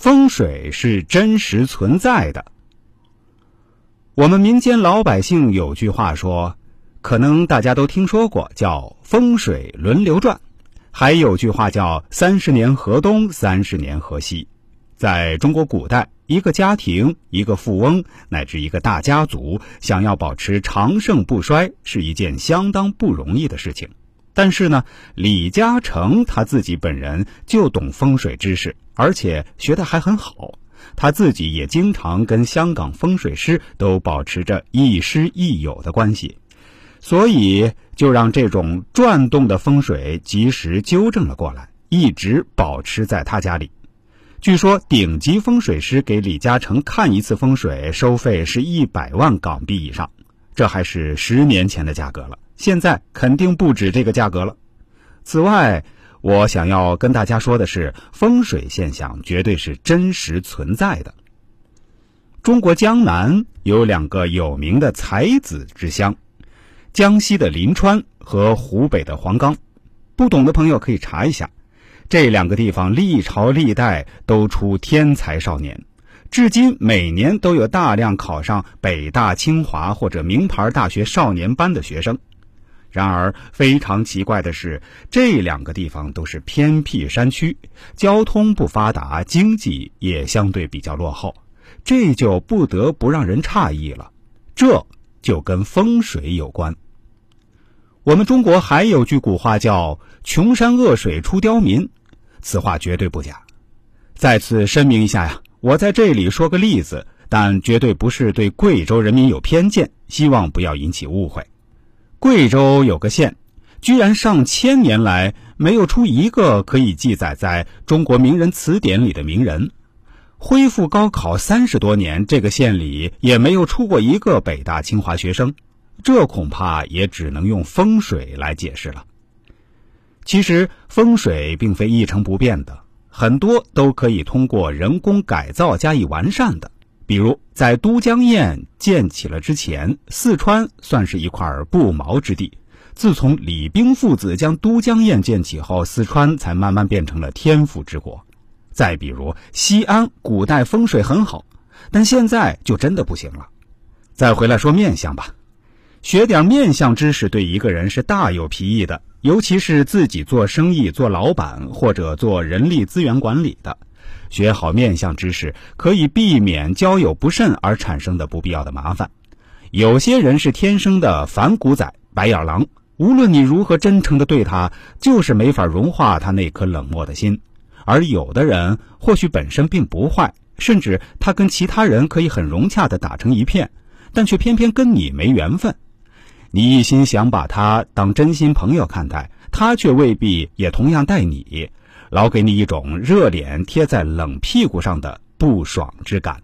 风水是真实存在的。我们民间老百姓有句话说，可能大家都听说过，叫“风水轮流转”，还有句话叫“三十年河东，三十年河西”。在中国古代，一个家庭、一个富翁乃至一个大家族，想要保持长盛不衰，是一件相当不容易的事情。但是呢，李嘉诚他自己本人就懂风水知识，而且学得还很好。他自己也经常跟香港风水师都保持着亦师亦友的关系，所以就让这种转动的风水及时纠正了过来，一直保持在他家里。据说顶级风水师给李嘉诚看一次风水收费是一百万港币以上，这还是十年前的价格了，现在肯定不止这个价格了。此外，我想要跟大家说的是，风水现象绝对是真实存在的。中国江南有两个有名的才子之乡，江西的临川和湖北的黄冈，不懂的朋友可以查一下。这两个地方历朝历代都出天才少年，至今每年都有大量考上北大、清华或者名牌大学少年班的学生。然而，非常奇怪的是，这两个地方都是偏僻山区，交通不发达，经济也相对比较落后，这就不得不让人诧异了。这就跟风水有关。我们中国还有句古话叫“穷山恶水出刁民”。此话绝对不假。再次声明一下呀，我在这里说个例子，但绝对不是对贵州人民有偏见，希望不要引起误会。贵州有个县，居然上千年来没有出一个可以记载在中国名人词典里的名人。恢复高考三十多年，这个县里也没有出过一个北大清华学生，这恐怕也只能用风水来解释了。其实风水并非一成不变的，很多都可以通过人工改造加以完善的。比如在都江堰建起了之前，四川算是一块不毛之地。自从李冰父子将都江堰建起后，四川才慢慢变成了天府之国。再比如西安，古代风水很好，但现在就真的不行了。再回来说面相吧，学点面相知识对一个人是大有裨益的。尤其是自己做生意、做老板或者做人力资源管理的，学好面相知识，可以避免交友不慎而产生的不必要的麻烦。有些人是天生的反骨仔、白眼狼，无论你如何真诚的对他，就是没法融化他那颗冷漠的心。而有的人或许本身并不坏，甚至他跟其他人可以很融洽的打成一片，但却偏偏跟你没缘分。你一心想把他当真心朋友看待，他却未必也同样待你，老给你一种热脸贴在冷屁股上的不爽之感。